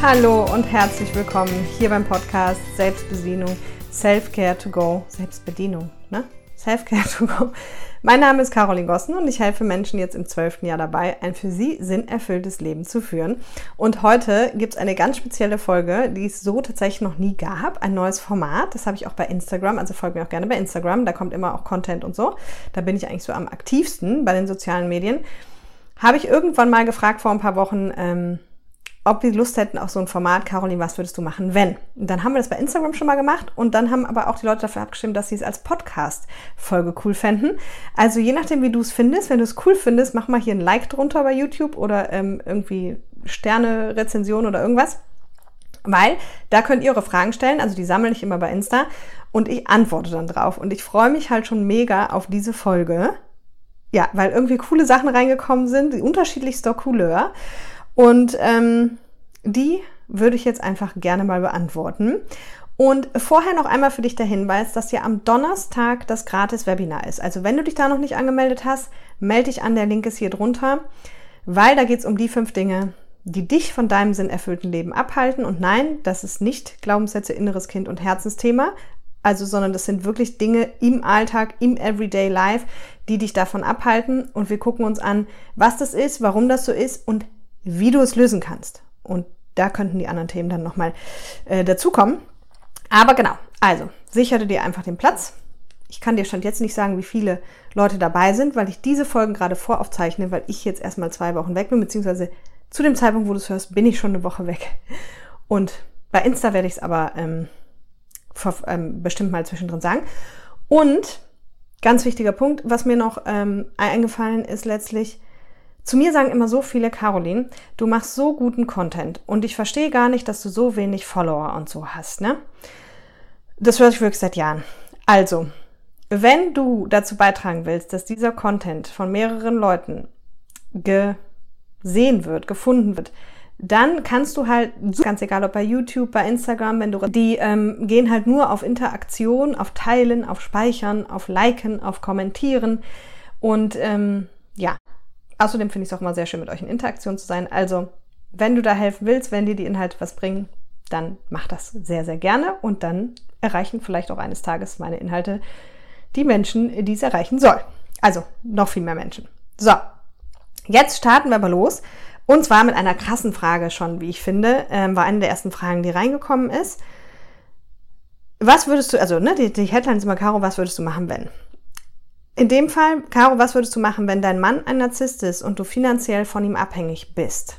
Hallo und herzlich willkommen hier beim Podcast Selbstbesinnung, Self-Care to Go, Selbstbedienung, ne? Self-Care to Go. Mein Name ist Caroline Gossen und ich helfe Menschen jetzt im zwölften Jahr dabei, ein für sie sinnerfülltes Leben zu führen. Und heute gibt es eine ganz spezielle Folge, die es so tatsächlich noch nie gab. Ein neues Format. Das habe ich auch bei Instagram. Also folgt mir auch gerne bei Instagram. Da kommt immer auch Content und so. Da bin ich eigentlich so am aktivsten bei den sozialen Medien. Habe ich irgendwann mal gefragt vor ein paar Wochen, ähm, ob wir Lust hätten auf so ein Format, Caroline, was würdest du machen, wenn? Und dann haben wir das bei Instagram schon mal gemacht und dann haben aber auch die Leute dafür abgestimmt, dass sie es als Podcast-Folge cool fänden. Also je nachdem, wie du es findest, wenn du es cool findest, mach mal hier ein Like drunter bei YouTube oder ähm, irgendwie Sterne, Rezension oder irgendwas. Weil da könnt ihr eure Fragen stellen, also die sammle ich immer bei Insta und ich antworte dann drauf. Und ich freue mich halt schon mega auf diese Folge. Ja, weil irgendwie coole Sachen reingekommen sind, die unterschiedlichster Couleur. Und ähm, die würde ich jetzt einfach gerne mal beantworten. Und vorher noch einmal für dich der Hinweis, dass ja am Donnerstag das Gratis-Webinar ist. Also wenn du dich da noch nicht angemeldet hast, melde dich an, der Link ist hier drunter, weil da geht es um die fünf Dinge, die dich von deinem sinnerfüllten Leben abhalten. Und nein, das ist nicht Glaubenssätze, inneres Kind und Herzensthema, also, sondern das sind wirklich Dinge im Alltag, im Everyday Life, die dich davon abhalten. Und wir gucken uns an, was das ist, warum das so ist und wie du es lösen kannst. Und da könnten die anderen Themen dann nochmal äh, dazukommen. Aber genau, also sichere dir einfach den Platz. Ich kann dir schon jetzt nicht sagen, wie viele Leute dabei sind, weil ich diese Folgen gerade voraufzeichne, weil ich jetzt erstmal zwei Wochen weg bin, beziehungsweise zu dem Zeitpunkt, wo du es hörst, bin ich schon eine Woche weg. Und bei Insta werde ich es aber ähm, vor, ähm, bestimmt mal zwischendrin sagen. Und ganz wichtiger Punkt, was mir noch ähm, eingefallen ist letztlich, zu mir sagen immer so viele, Caroline, du machst so guten Content und ich verstehe gar nicht, dass du so wenig Follower und so hast, ne? Das höre ich wirklich seit Jahren. Also, wenn du dazu beitragen willst, dass dieser Content von mehreren Leuten gesehen wird, gefunden wird, dann kannst du halt, ganz egal ob bei YouTube, bei Instagram, wenn du, die ähm, gehen halt nur auf Interaktion, auf Teilen, auf Speichern, auf Liken, auf Kommentieren und ähm, Außerdem finde ich es auch mal sehr schön, mit euch in Interaktion zu sein. Also, wenn du da helfen willst, wenn dir die Inhalte was bringen, dann mach das sehr, sehr gerne und dann erreichen vielleicht auch eines Tages meine Inhalte die Menschen, die es erreichen soll. Also noch viel mehr Menschen. So, jetzt starten wir aber los. Und zwar mit einer krassen Frage schon, wie ich finde, ähm, war eine der ersten Fragen, die reingekommen ist. Was würdest du, also ne, die, die Headline ist immer, Caro, was würdest du machen, wenn? In dem Fall, Caro, was würdest du machen, wenn dein Mann ein Narzisst ist und du finanziell von ihm abhängig bist?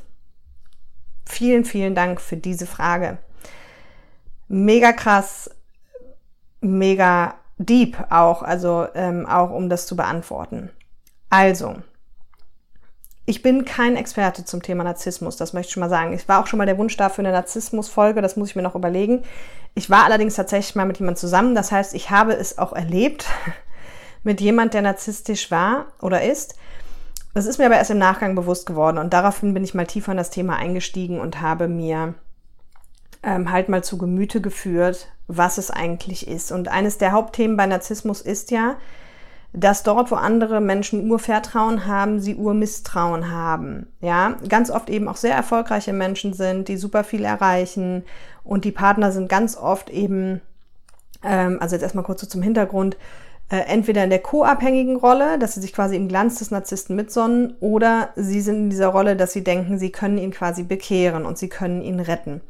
Vielen, vielen Dank für diese Frage. Mega krass, mega deep auch, also ähm, auch um das zu beantworten. Also, ich bin kein Experte zum Thema Narzissmus, das möchte ich schon mal sagen. Ich war auch schon mal der Wunsch da für eine Narzissmus-Folge, das muss ich mir noch überlegen. Ich war allerdings tatsächlich mal mit jemandem zusammen, das heißt, ich habe es auch erlebt mit jemand, der narzisstisch war oder ist. Das ist mir aber erst im Nachgang bewusst geworden und daraufhin bin ich mal tiefer in das Thema eingestiegen und habe mir ähm, halt mal zu Gemüte geführt, was es eigentlich ist. Und eines der Hauptthemen bei Narzissmus ist ja, dass dort, wo andere Menschen Urvertrauen haben, sie Urmisstrauen haben. Ja, ganz oft eben auch sehr erfolgreiche Menschen sind, die super viel erreichen und die Partner sind ganz oft eben, ähm, also jetzt erstmal kurz so zum Hintergrund, äh, entweder in der co-abhängigen Rolle, dass sie sich quasi im Glanz des Narzissten mitsonnen, oder sie sind in dieser Rolle, dass sie denken, sie können ihn quasi bekehren und sie können ihn retten.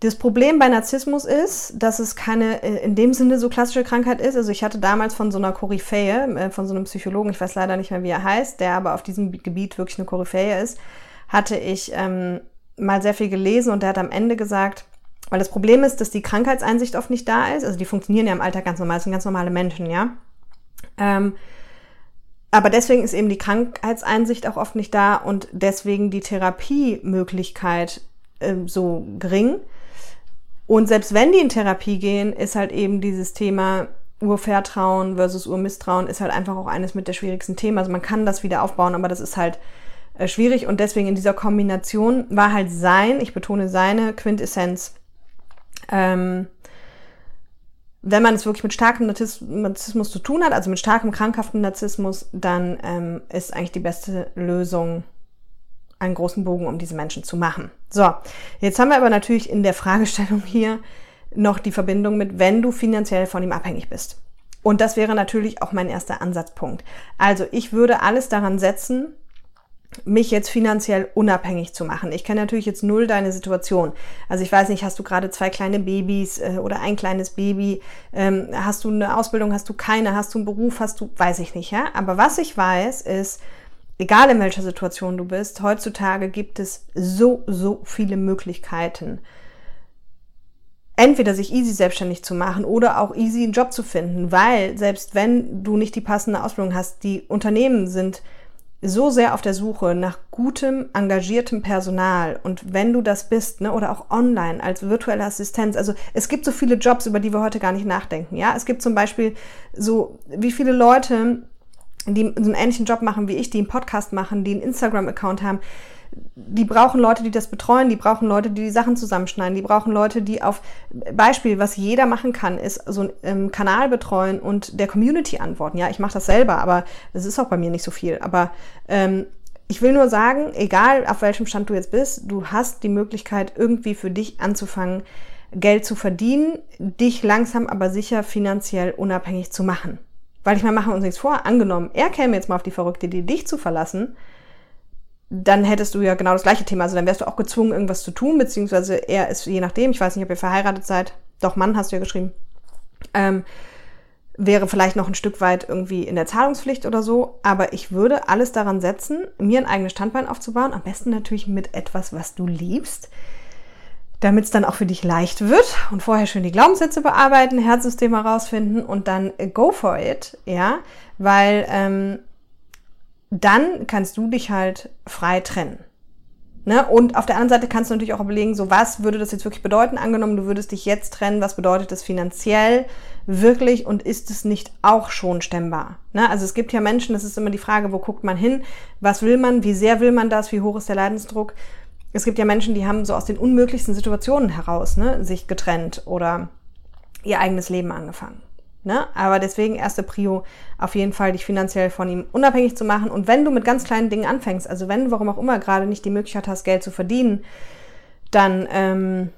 Das Problem bei Narzissmus ist, dass es keine äh, in dem Sinne so klassische Krankheit ist. Also ich hatte damals von so einer Koryphäe, äh, von so einem Psychologen, ich weiß leider nicht mehr, wie er heißt, der aber auf diesem Gebiet wirklich eine Koryphäe ist, hatte ich ähm, mal sehr viel gelesen und der hat am Ende gesagt, weil das Problem ist, dass die Krankheitseinsicht oft nicht da ist. Also die funktionieren ja im Alltag ganz normal, das sind ganz normale Menschen, ja. Ähm, aber deswegen ist eben die Krankheitseinsicht auch oft nicht da und deswegen die Therapiemöglichkeit ähm, so gering. Und selbst wenn die in Therapie gehen, ist halt eben dieses Thema Urvertrauen versus Urmisstrauen ist halt einfach auch eines mit der schwierigsten Themen. Also man kann das wieder aufbauen, aber das ist halt äh, schwierig und deswegen in dieser Kombination war halt sein, ich betone seine Quintessenz ähm, wenn man es wirklich mit starkem Narzissmus zu tun hat, also mit starkem krankhaften Narzissmus, dann ähm, ist eigentlich die beste Lösung einen großen Bogen um diese Menschen zu machen. So, jetzt haben wir aber natürlich in der Fragestellung hier noch die Verbindung mit, wenn du finanziell von ihm abhängig bist. Und das wäre natürlich auch mein erster Ansatzpunkt. Also ich würde alles daran setzen, mich jetzt finanziell unabhängig zu machen. Ich kenne natürlich jetzt null deine Situation. Also ich weiß nicht, hast du gerade zwei kleine Babys äh, oder ein kleines Baby? Ähm, hast du eine Ausbildung, hast du keine? Hast du einen Beruf, hast du, weiß ich nicht, ja? Aber was ich weiß, ist, egal in welcher Situation du bist, heutzutage gibt es so, so viele Möglichkeiten. Entweder sich easy selbstständig zu machen oder auch easy einen Job zu finden, weil selbst wenn du nicht die passende Ausbildung hast, die Unternehmen sind so sehr auf der Suche nach gutem, engagiertem Personal und wenn du das bist, ne, oder auch online als virtuelle Assistenz, also es gibt so viele Jobs, über die wir heute gar nicht nachdenken, ja. Es gibt zum Beispiel so, wie viele Leute, die so einen ähnlichen Job machen wie ich, die einen Podcast machen, die einen Instagram-Account haben, die brauchen Leute, die das betreuen, die brauchen Leute, die die Sachen zusammenschneiden, die brauchen Leute, die auf Beispiel, was jeder machen kann, ist so einen ähm, Kanal betreuen und der Community antworten. Ja, ich mache das selber, aber das ist auch bei mir nicht so viel. Aber ähm, ich will nur sagen, egal auf welchem Stand du jetzt bist, du hast die Möglichkeit, irgendwie für dich anzufangen, Geld zu verdienen, dich langsam aber sicher finanziell unabhängig zu machen. Weil ich mal machen uns nichts vor, angenommen, er käme jetzt mal auf die verrückte Idee, dich zu verlassen, dann hättest du ja genau das gleiche Thema. Also dann wärst du auch gezwungen, irgendwas zu tun, beziehungsweise er ist, je nachdem, ich weiß nicht, ob ihr verheiratet seid, doch Mann hast du ja geschrieben, ähm, wäre vielleicht noch ein Stück weit irgendwie in der Zahlungspflicht oder so. Aber ich würde alles daran setzen, mir ein eigenes Standbein aufzubauen. Am besten natürlich mit etwas, was du liebst, damit es dann auch für dich leicht wird. Und vorher schön die Glaubenssätze bearbeiten, Herzsystem herausfinden und dann go for it, ja, weil ähm, dann kannst du dich halt frei trennen. Ne? Und auf der anderen Seite kannst du natürlich auch überlegen, so was würde das jetzt wirklich bedeuten? Angenommen, du würdest dich jetzt trennen, was bedeutet das finanziell wirklich und ist es nicht auch schon stemmbar? Ne? Also es gibt ja Menschen, das ist immer die Frage, wo guckt man hin? Was will man? Wie sehr will man das? Wie hoch ist der Leidensdruck? Es gibt ja Menschen, die haben so aus den unmöglichsten Situationen heraus ne, sich getrennt oder ihr eigenes Leben angefangen. Ne? Aber deswegen erste Prio auf jeden Fall, dich finanziell von ihm unabhängig zu machen. Und wenn du mit ganz kleinen Dingen anfängst, also wenn du warum auch immer gerade nicht die Möglichkeit hast, Geld zu verdienen, dann, ähm,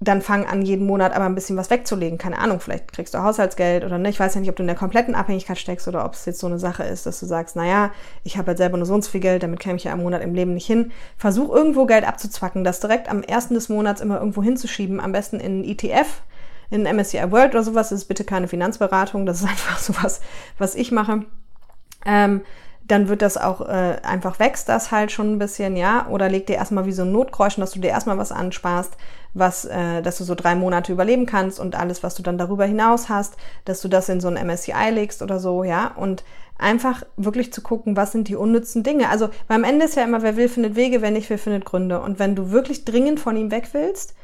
dann fang an, jeden Monat aber ein bisschen was wegzulegen. Keine Ahnung, vielleicht kriegst du Haushaltsgeld oder ne. Ich weiß ja nicht, ob du in der kompletten Abhängigkeit steckst oder ob es jetzt so eine Sache ist, dass du sagst, naja, ich habe halt selber nur so und so viel Geld, damit käme ich ja im Monat im Leben nicht hin. Versuch irgendwo Geld abzuzwacken, das direkt am ersten des Monats immer irgendwo hinzuschieben, am besten in einen ETF in MSCI World oder sowas, das ist bitte keine Finanzberatung, das ist einfach sowas, was ich mache. Ähm, dann wird das auch äh, einfach wächst das halt schon ein bisschen, ja, oder leg dir erstmal wie so ein Notkräuschen, dass du dir erstmal was ansparst, was, äh, dass du so drei Monate überleben kannst und alles, was du dann darüber hinaus hast, dass du das in so ein MSCI legst oder so, ja, und einfach wirklich zu gucken, was sind die unnützen Dinge. Also beim Ende ist ja immer, wer will, findet Wege, wer nicht will, findet Gründe. Und wenn du wirklich dringend von ihm weg willst,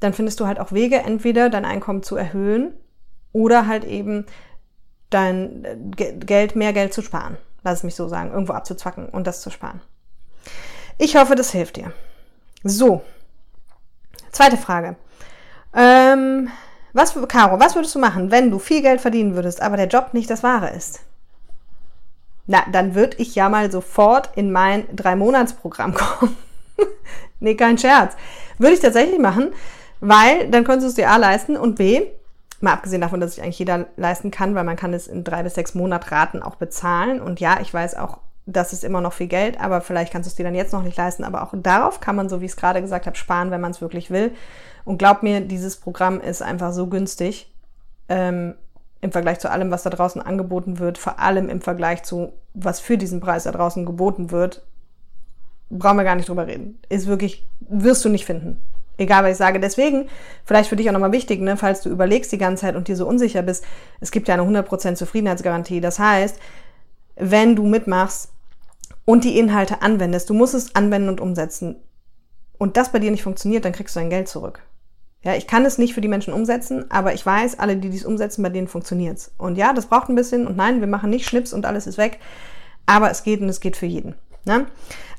dann findest du halt auch Wege, entweder dein Einkommen zu erhöhen oder halt eben dein äh, Geld, mehr Geld zu sparen. Lass es mich so sagen, irgendwo abzuzwacken und das zu sparen. Ich hoffe, das hilft dir. So, zweite Frage. Ähm, was, Caro, was würdest du machen, wenn du viel Geld verdienen würdest, aber der Job nicht das Wahre ist? Na, dann würde ich ja mal sofort in mein Drei-Monats-Programm kommen. nee, kein Scherz. Würde ich tatsächlich machen, weil dann könntest du es dir A leisten und B, mal abgesehen davon, dass sich eigentlich jeder leisten kann, weil man kann es in drei bis sechs Monatraten auch bezahlen. Und ja, ich weiß auch, das ist immer noch viel Geld, aber vielleicht kannst du es dir dann jetzt noch nicht leisten. Aber auch darauf kann man, so wie ich es gerade gesagt habe, sparen, wenn man es wirklich will. Und glaub mir, dieses Programm ist einfach so günstig ähm, im Vergleich zu allem, was da draußen angeboten wird, vor allem im Vergleich zu, was für diesen Preis da draußen geboten wird. Brauchen wir gar nicht drüber reden. Ist wirklich, wirst du nicht finden. Egal, was ich sage. Deswegen, vielleicht für dich auch nochmal wichtig, ne, falls du überlegst die ganze Zeit und dir so unsicher bist, es gibt ja eine 100% Zufriedenheitsgarantie. Das heißt, wenn du mitmachst und die Inhalte anwendest, du musst es anwenden und umsetzen und das bei dir nicht funktioniert, dann kriegst du dein Geld zurück. Ja, ich kann es nicht für die Menschen umsetzen, aber ich weiß, alle, die dies umsetzen, bei denen funktioniert's. Und ja, das braucht ein bisschen und nein, wir machen nicht Schnips und alles ist weg, aber es geht und es geht für jeden. Ne?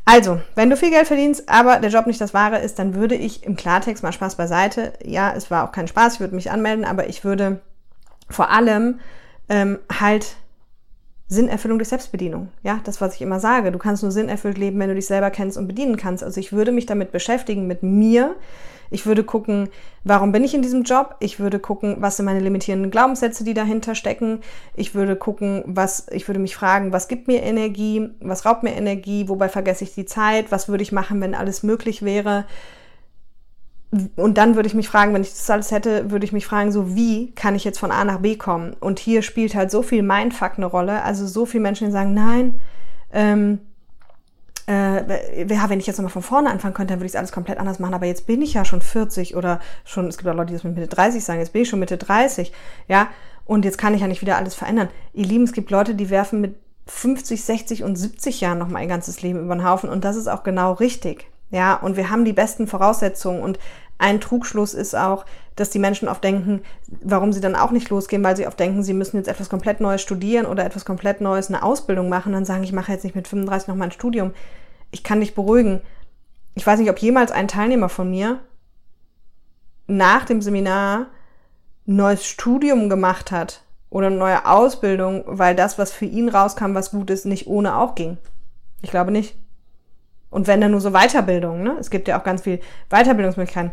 Also, wenn du viel Geld verdienst, aber der Job nicht das Wahre ist, dann würde ich im Klartext mal Spaß beiseite. Ja, es war auch kein Spaß, ich würde mich anmelden, aber ich würde vor allem ähm, halt Sinnerfüllung durch Selbstbedienung. Ja, das, was ich immer sage. Du kannst nur sinnerfüllt leben, wenn du dich selber kennst und bedienen kannst. Also ich würde mich damit beschäftigen, mit mir. Ich würde gucken, warum bin ich in diesem Job? Ich würde gucken, was sind meine limitierenden Glaubenssätze, die dahinter stecken. Ich würde gucken, was, ich würde mich fragen, was gibt mir Energie? Was raubt mir Energie? Wobei vergesse ich die Zeit? Was würde ich machen, wenn alles möglich wäre? Und dann würde ich mich fragen, wenn ich das alles hätte, würde ich mich fragen, so wie kann ich jetzt von A nach B kommen? Und hier spielt halt so viel Mindfuck eine Rolle. Also so viele Menschen, die sagen, nein, ähm, äh, ja, wenn ich jetzt nochmal von vorne anfangen könnte, dann würde ich es alles komplett anders machen. Aber jetzt bin ich ja schon 40 oder schon, es gibt auch Leute, die das mit Mitte 30 sagen, jetzt bin ich schon Mitte 30, ja, und jetzt kann ich ja nicht wieder alles verändern. Ihr Lieben, es gibt Leute, die werfen mit 50, 60 und 70 Jahren nochmal ein ganzes Leben über den Haufen und das ist auch genau richtig. Ja, und wir haben die besten Voraussetzungen und ein Trugschluss ist auch, dass die Menschen oft denken, warum sie dann auch nicht losgehen, weil sie oft denken, sie müssen jetzt etwas komplett Neues studieren oder etwas komplett Neues, eine Ausbildung machen, dann sagen, ich mache jetzt nicht mit 35 noch mal ein Studium. Ich kann dich beruhigen. Ich weiß nicht, ob jemals ein Teilnehmer von mir nach dem Seminar ein neues Studium gemacht hat oder eine neue Ausbildung, weil das, was für ihn rauskam, was gut ist, nicht ohne auch ging. Ich glaube nicht. Und wenn dann nur so Weiterbildung, ne? Es gibt ja auch ganz viel Weiterbildungsmöglichkeiten.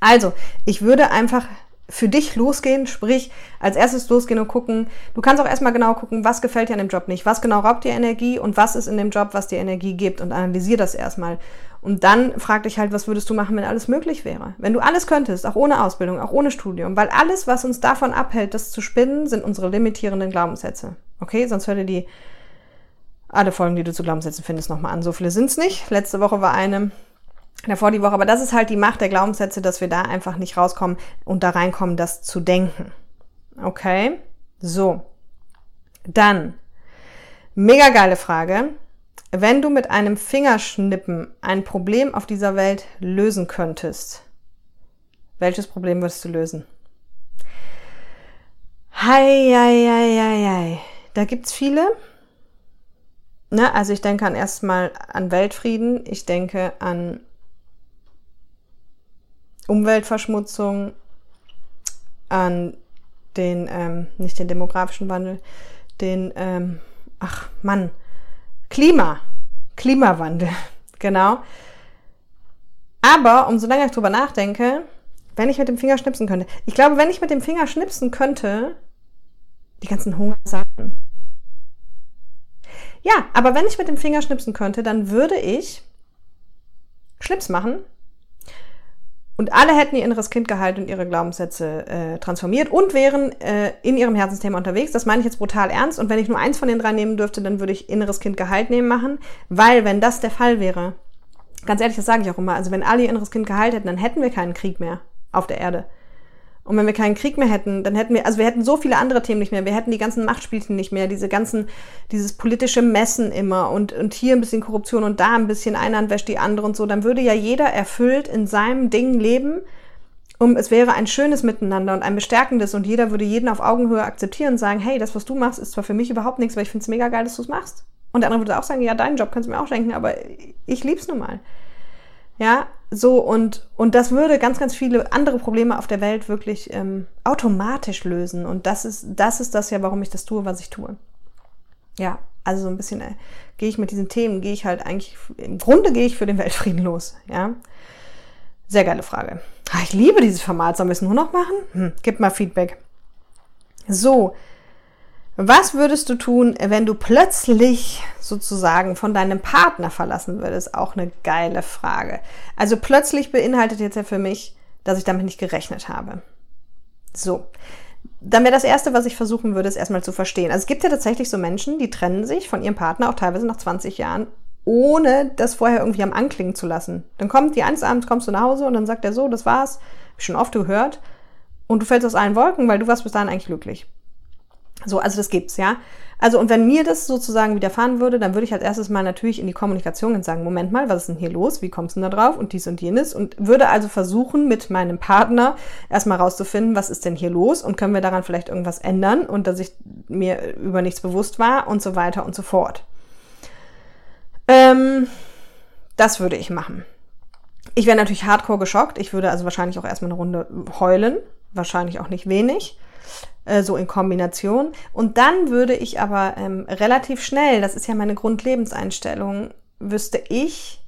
Also, ich würde einfach für dich losgehen, sprich, als erstes losgehen und gucken. Du kannst auch erstmal genau gucken, was gefällt dir an dem Job nicht, was genau raubt dir Energie und was ist in dem Job, was dir Energie gibt und analysier das erstmal. Und dann frag dich halt, was würdest du machen, wenn alles möglich wäre? Wenn du alles könntest, auch ohne Ausbildung, auch ohne Studium, weil alles, was uns davon abhält, das zu spinnen, sind unsere limitierenden Glaubenssätze. Okay, sonst dir die alle Folgen, die du zu Glaubenssätzen findest, nochmal an. So viele sind es nicht. Letzte Woche war eine, davor die Woche. Aber das ist halt die Macht der Glaubenssätze, dass wir da einfach nicht rauskommen und da reinkommen, das zu denken. Okay? So. Dann. Mega geile Frage. Wenn du mit einem Fingerschnippen ein Problem auf dieser Welt lösen könntest, welches Problem würdest du lösen? Hei, hei, hei, hei, hei. Da gibt's viele. Ne, also ich denke an erstmal an Weltfrieden, ich denke an Umweltverschmutzung, an den, ähm, nicht den demografischen Wandel, den, ähm, ach Mann, Klima, Klimawandel, genau. Aber umso länger ich drüber nachdenke, wenn ich mit dem Finger schnipsen könnte, ich glaube, wenn ich mit dem Finger schnipsen könnte, die ganzen Hungersachen, ja, aber wenn ich mit dem Finger schnipsen könnte, dann würde ich Schlips machen und alle hätten ihr inneres Kind geheilt und ihre Glaubenssätze äh, transformiert und wären äh, in ihrem Herzensthema unterwegs. Das meine ich jetzt brutal ernst. Und wenn ich nur eins von den drei nehmen dürfte, dann würde ich inneres Kind geheilt nehmen machen, weil wenn das der Fall wäre, ganz ehrlich, das sage ich auch immer, also wenn alle ihr inneres Kind geheilt hätten, dann hätten wir keinen Krieg mehr auf der Erde. Und wenn wir keinen Krieg mehr hätten, dann hätten wir, also wir hätten so viele andere Themen nicht mehr. Wir hätten die ganzen Machtspielchen nicht mehr, diese ganzen, dieses politische Messen immer und, und hier ein bisschen Korruption und da ein bisschen eine Hand wäscht die andere und so. Dann würde ja jeder erfüllt in seinem Ding leben. Um, es wäre ein schönes Miteinander und ein bestärkendes und jeder würde jeden auf Augenhöhe akzeptieren und sagen, hey, das, was du machst, ist zwar für mich überhaupt nichts, aber ich finde es mega geil, dass du es machst. Und der andere würde auch sagen, ja, deinen Job kannst du mir auch schenken, aber ich lieb's nun mal. Ja, so und, und das würde ganz, ganz viele andere Probleme auf der Welt wirklich ähm, automatisch lösen. Und das ist, das ist das ja, warum ich das tue, was ich tue. Ja, also so ein bisschen äh, gehe ich mit diesen Themen, gehe ich halt eigentlich, im Grunde gehe ich für den Weltfrieden los. Ja, sehr geile Frage. Ah, ich liebe dieses Format. Sollen wir es nur noch machen? Hm, gib mal Feedback. So, was würdest du tun, wenn du plötzlich sozusagen von deinem Partner verlassen würdest? Auch eine geile Frage. Also plötzlich beinhaltet jetzt ja für mich, dass ich damit nicht gerechnet habe. So. Dann wäre das Erste, was ich versuchen würde, ist erstmal zu verstehen. Also es gibt ja tatsächlich so Menschen, die trennen sich von ihrem Partner auch teilweise nach 20 Jahren, ohne das vorher irgendwie am Anklingen zu lassen. Dann kommt die eines Abends, kommst du nach Hause und dann sagt er so, das war's, hab ich schon oft gehört. Und du fällst aus allen Wolken, weil du warst bis dahin eigentlich glücklich. So, also das gibt's, ja. Also, und wenn mir das sozusagen widerfahren würde, dann würde ich als erstes mal natürlich in die Kommunikation und sagen, Moment mal, was ist denn hier los? Wie kommst du denn da drauf? Und dies und jenes. Und würde also versuchen, mit meinem Partner erstmal rauszufinden, was ist denn hier los? Und können wir daran vielleicht irgendwas ändern? Und dass ich mir über nichts bewusst war und so weiter und so fort. Ähm, das würde ich machen. Ich wäre natürlich hardcore geschockt. Ich würde also wahrscheinlich auch erstmal eine Runde heulen. Wahrscheinlich auch nicht wenig. Äh, so in Kombination. Und dann würde ich aber ähm, relativ schnell, das ist ja meine Grundlebenseinstellung, wüsste ich,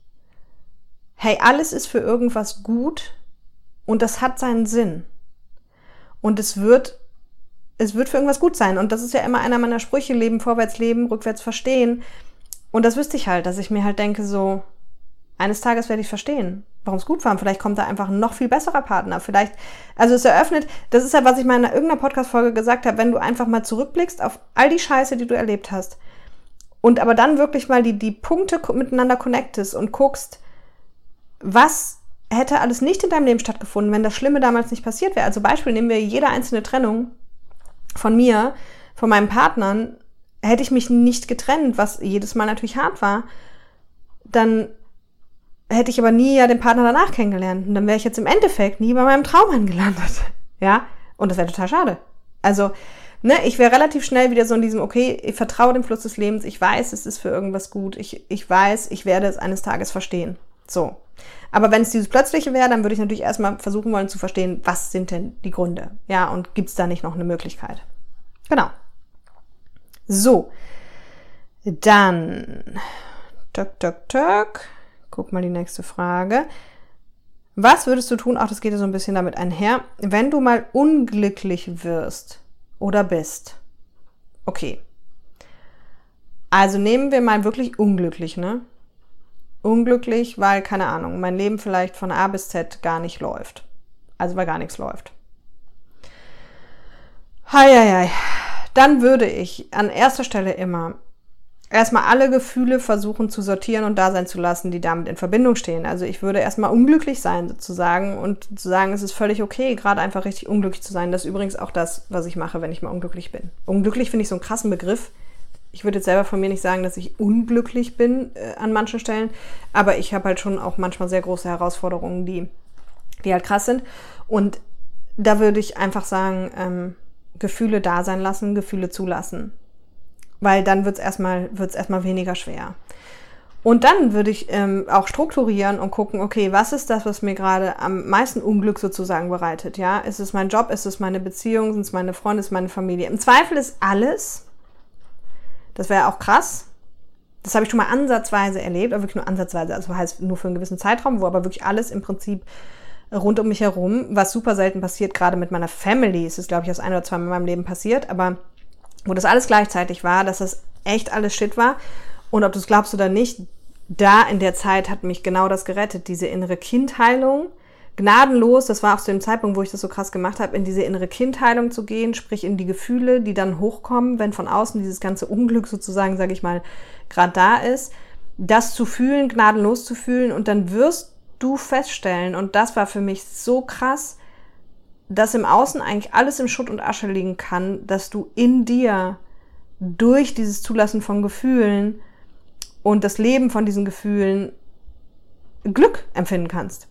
hey, alles ist für irgendwas gut und das hat seinen Sinn. Und es wird, es wird für irgendwas gut sein. Und das ist ja immer einer meiner Sprüche, Leben vorwärts leben, rückwärts verstehen. Und das wüsste ich halt, dass ich mir halt denke, so, eines Tages werde ich verstehen, warum es gut war. Und vielleicht kommt da einfach ein noch viel besserer Partner. Vielleicht, also es eröffnet, das ist ja, was ich mal in irgendeiner Podcast-Folge gesagt habe, wenn du einfach mal zurückblickst auf all die Scheiße, die du erlebt hast. Und aber dann wirklich mal die, die Punkte miteinander connectest und guckst, was hätte alles nicht in deinem Leben stattgefunden, wenn das Schlimme damals nicht passiert wäre. Also Beispiel nehmen wir jede einzelne Trennung von mir, von meinen Partnern, hätte ich mich nicht getrennt, was jedes Mal natürlich hart war, dann hätte ich aber nie ja den Partner danach kennengelernt. Und dann wäre ich jetzt im Endeffekt nie bei meinem Traum gelandet. Ja, und das wäre total schade. Also, ne, ich wäre relativ schnell wieder so in diesem, okay, ich vertraue dem Fluss des Lebens, ich weiß, es ist für irgendwas gut, ich, ich weiß, ich werde es eines Tages verstehen. So. Aber wenn es dieses Plötzliche wäre, dann würde ich natürlich erstmal versuchen wollen zu verstehen, was sind denn die Gründe? Ja, und gibt es da nicht noch eine Möglichkeit? Genau. So. Dann. Tök, tök, tök. Guck mal die nächste Frage. Was würdest du tun? Auch das geht ja so ein bisschen damit einher. Wenn du mal unglücklich wirst oder bist. Okay. Also nehmen wir mal wirklich unglücklich, ne? Unglücklich, weil, keine Ahnung, mein Leben vielleicht von A bis Z gar nicht läuft. Also weil gar nichts läuft. Heieiei. Dann würde ich an erster Stelle immer erstmal alle Gefühle versuchen zu sortieren und da sein zu lassen, die damit in Verbindung stehen. Also ich würde erstmal unglücklich sein sozusagen und zu sagen, es ist völlig okay, gerade einfach richtig unglücklich zu sein. Das ist übrigens auch das, was ich mache, wenn ich mal unglücklich bin. Unglücklich finde ich so einen krassen Begriff ich würde jetzt selber von mir nicht sagen, dass ich unglücklich bin äh, an manchen Stellen, aber ich habe halt schon auch manchmal sehr große Herausforderungen, die, die halt krass sind. Und da würde ich einfach sagen, ähm, Gefühle da sein lassen, Gefühle zulassen. Weil dann wird es erstmal, wird's erstmal weniger schwer. Und dann würde ich ähm, auch strukturieren und gucken, okay, was ist das, was mir gerade am meisten Unglück sozusagen bereitet? Ja, ist es mein Job, ist es meine Beziehung, sind es meine Freunde, ist es meine Familie? Im Zweifel ist alles, das wäre auch krass. Das habe ich schon mal ansatzweise erlebt, aber wirklich nur ansatzweise. Also heißt nur für einen gewissen Zeitraum, wo aber wirklich alles im Prinzip rund um mich herum, was super selten passiert, gerade mit meiner Family, ist es, glaube ich, aus ein oder zwei Mal in meinem Leben passiert, aber wo das alles gleichzeitig war, dass das echt alles Shit war. Und ob du es glaubst oder nicht, da in der Zeit hat mich genau das gerettet, diese innere Kindheilung, gnadenlos, das war auch zu dem Zeitpunkt, wo ich das so krass gemacht habe, in diese innere Kindheilung zu gehen, sprich in die Gefühle, die dann hochkommen, wenn von außen dieses ganze Unglück sozusagen, sage ich mal, gerade da ist, das zu fühlen, gnadenlos zu fühlen und dann wirst du feststellen, und das war für mich so krass, dass im Außen eigentlich alles im Schutt und Asche liegen kann, dass du in dir durch dieses Zulassen von Gefühlen und das Leben von diesen Gefühlen Glück empfinden kannst.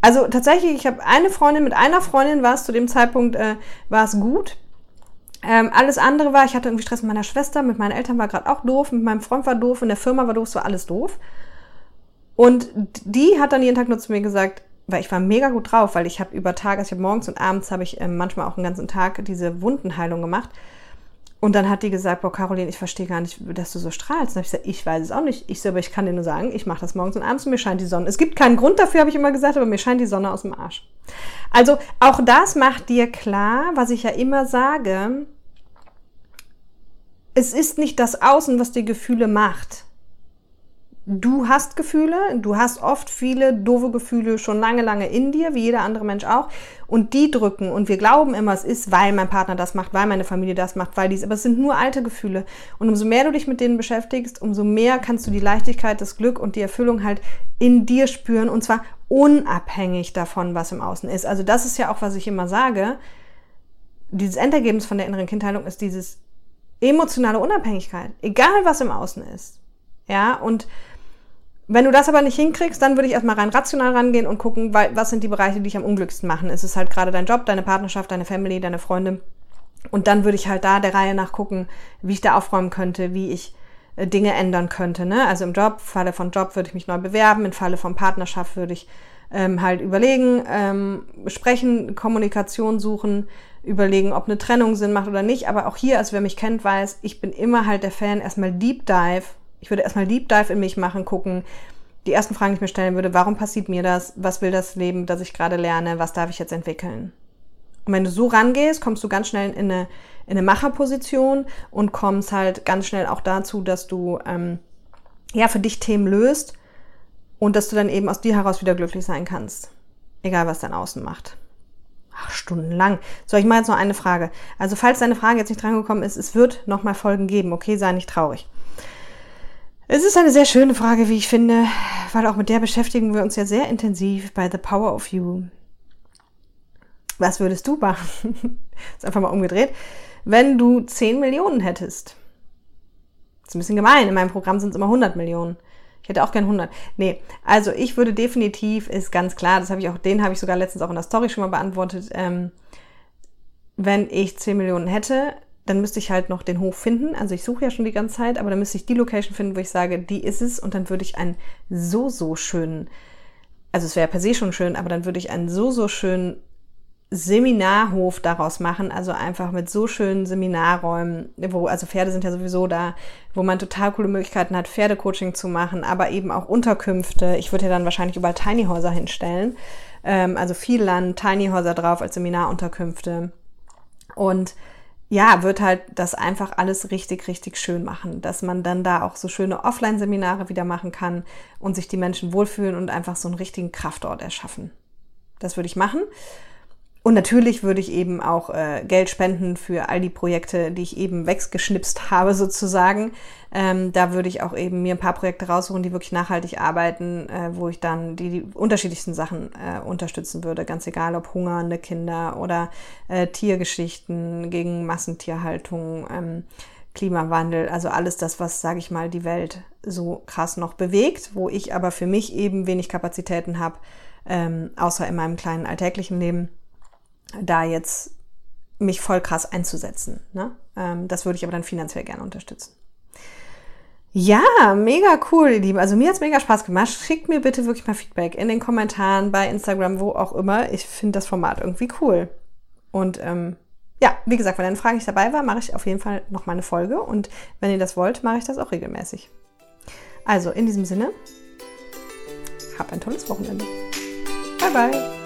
Also tatsächlich, ich habe eine Freundin, mit einer Freundin war es zu dem Zeitpunkt, äh, war es gut. Ähm, alles andere war, ich hatte irgendwie Stress mit meiner Schwester, mit meinen Eltern war gerade auch doof, mit meinem Freund war doof, in der Firma war doof, es war alles doof. Und die hat dann jeden Tag nur zu mir gesagt, weil ich war mega gut drauf, weil ich habe über Tage, also ich habe morgens und abends habe ich ähm, manchmal auch einen ganzen Tag diese Wundenheilung gemacht. Und dann hat die gesagt, boah, Caroline, ich verstehe gar nicht, dass du so strahlst. Dann habe ich gesagt, ich weiß es auch nicht. Ich so, aber ich kann dir nur sagen, ich mache das morgens und abends und mir scheint die Sonne. Es gibt keinen Grund dafür, habe ich immer gesagt, aber mir scheint die Sonne aus dem Arsch. Also auch das macht dir klar, was ich ja immer sage. Es ist nicht das Außen, was dir Gefühle macht du hast Gefühle, du hast oft viele doofe Gefühle schon lange, lange in dir, wie jeder andere Mensch auch. Und die drücken und wir glauben immer, es ist, weil mein Partner das macht, weil meine Familie das macht, weil dies, aber es sind nur alte Gefühle. Und umso mehr du dich mit denen beschäftigst, umso mehr kannst du die Leichtigkeit, das Glück und die Erfüllung halt in dir spüren und zwar unabhängig davon, was im Außen ist. Also das ist ja auch, was ich immer sage. Dieses Endergebnis von der inneren Kindheilung ist dieses emotionale Unabhängigkeit, egal was im Außen ist. Ja, und wenn du das aber nicht hinkriegst, dann würde ich erstmal rein rational rangehen und gucken, was sind die Bereiche, die dich am unglücklichsten machen. Ist es halt gerade dein Job, deine Partnerschaft, deine Family, deine Freunde? Und dann würde ich halt da der Reihe nach gucken, wie ich da aufräumen könnte, wie ich äh, Dinge ändern könnte. Ne? Also im Job, Falle von Job würde ich mich neu bewerben, im Falle von Partnerschaft würde ich ähm, halt überlegen, ähm, sprechen, Kommunikation suchen, überlegen, ob eine Trennung Sinn macht oder nicht. Aber auch hier, also wer mich kennt, weiß, ich bin immer halt der Fan, erstmal Deep Dive. Ich würde erstmal Deep Dive in mich machen, gucken. Die ersten Fragen, die ich mir stellen würde, warum passiert mir das? Was will das Leben, das ich gerade lerne? Was darf ich jetzt entwickeln? Und wenn du so rangehst, kommst du ganz schnell in eine, in eine Macherposition und kommst halt ganz schnell auch dazu, dass du ähm, ja für dich Themen löst und dass du dann eben aus dir heraus wieder glücklich sein kannst. Egal, was dein Außen macht. Ach, stundenlang. So, ich mache jetzt noch eine Frage. Also, falls deine Frage jetzt nicht drangekommen ist, es wird nochmal Folgen geben. Okay, sei nicht traurig. Es ist eine sehr schöne Frage, wie ich finde, weil auch mit der beschäftigen wir uns ja sehr intensiv bei The Power of You. Was würdest du machen? ist einfach mal umgedreht. Wenn du 10 Millionen hättest. Ist ein bisschen gemein. In meinem Programm sind es immer 100 Millionen. Ich hätte auch gern 100. Nee, also ich würde definitiv, ist ganz klar, das habe ich auch, den habe ich sogar letztens auch in der Story schon mal beantwortet, ähm, wenn ich 10 Millionen hätte, dann müsste ich halt noch den Hof finden. Also ich suche ja schon die ganze Zeit, aber dann müsste ich die Location finden, wo ich sage, die ist es und dann würde ich einen so, so schönen, also es wäre per se schon schön, aber dann würde ich einen so, so schönen Seminarhof daraus machen, also einfach mit so schönen Seminarräumen, wo, also Pferde sind ja sowieso da, wo man total coole Möglichkeiten hat, Pferdecoaching zu machen, aber eben auch Unterkünfte. Ich würde ja dann wahrscheinlich überall Tiny Häuser hinstellen. Ähm, also viel Land, Tiny Häuser drauf als Seminarunterkünfte. Und ja, wird halt das einfach alles richtig, richtig schön machen, dass man dann da auch so schöne Offline-Seminare wieder machen kann und sich die Menschen wohlfühlen und einfach so einen richtigen Kraftort erschaffen. Das würde ich machen. Und natürlich würde ich eben auch äh, Geld spenden für all die Projekte, die ich eben weggeschnipst habe sozusagen. Ähm, da würde ich auch eben mir ein paar Projekte raussuchen, die wirklich nachhaltig arbeiten, äh, wo ich dann die, die unterschiedlichsten Sachen äh, unterstützen würde. Ganz egal, ob hungernde Kinder oder äh, Tiergeschichten gegen Massentierhaltung. Ähm, Klimawandel, also alles das, was, sage ich mal, die Welt so krass noch bewegt, wo ich aber für mich eben wenig Kapazitäten habe, ähm, außer in meinem kleinen alltäglichen Leben da jetzt mich voll krass einzusetzen. Ne? Ähm, das würde ich aber dann finanziell gerne unterstützen. Ja, mega cool, ihr Lieben. Also mir hat es mega Spaß gemacht. Schickt mir bitte wirklich mal Feedback in den Kommentaren, bei Instagram, wo auch immer. Ich finde das Format irgendwie cool. Und ähm, ja, wie gesagt, wenn eine Frage nicht dabei war, mache ich auf jeden Fall noch mal eine Folge. Und wenn ihr das wollt, mache ich das auch regelmäßig. Also in diesem Sinne, habt ein tolles Wochenende. Bye, bye.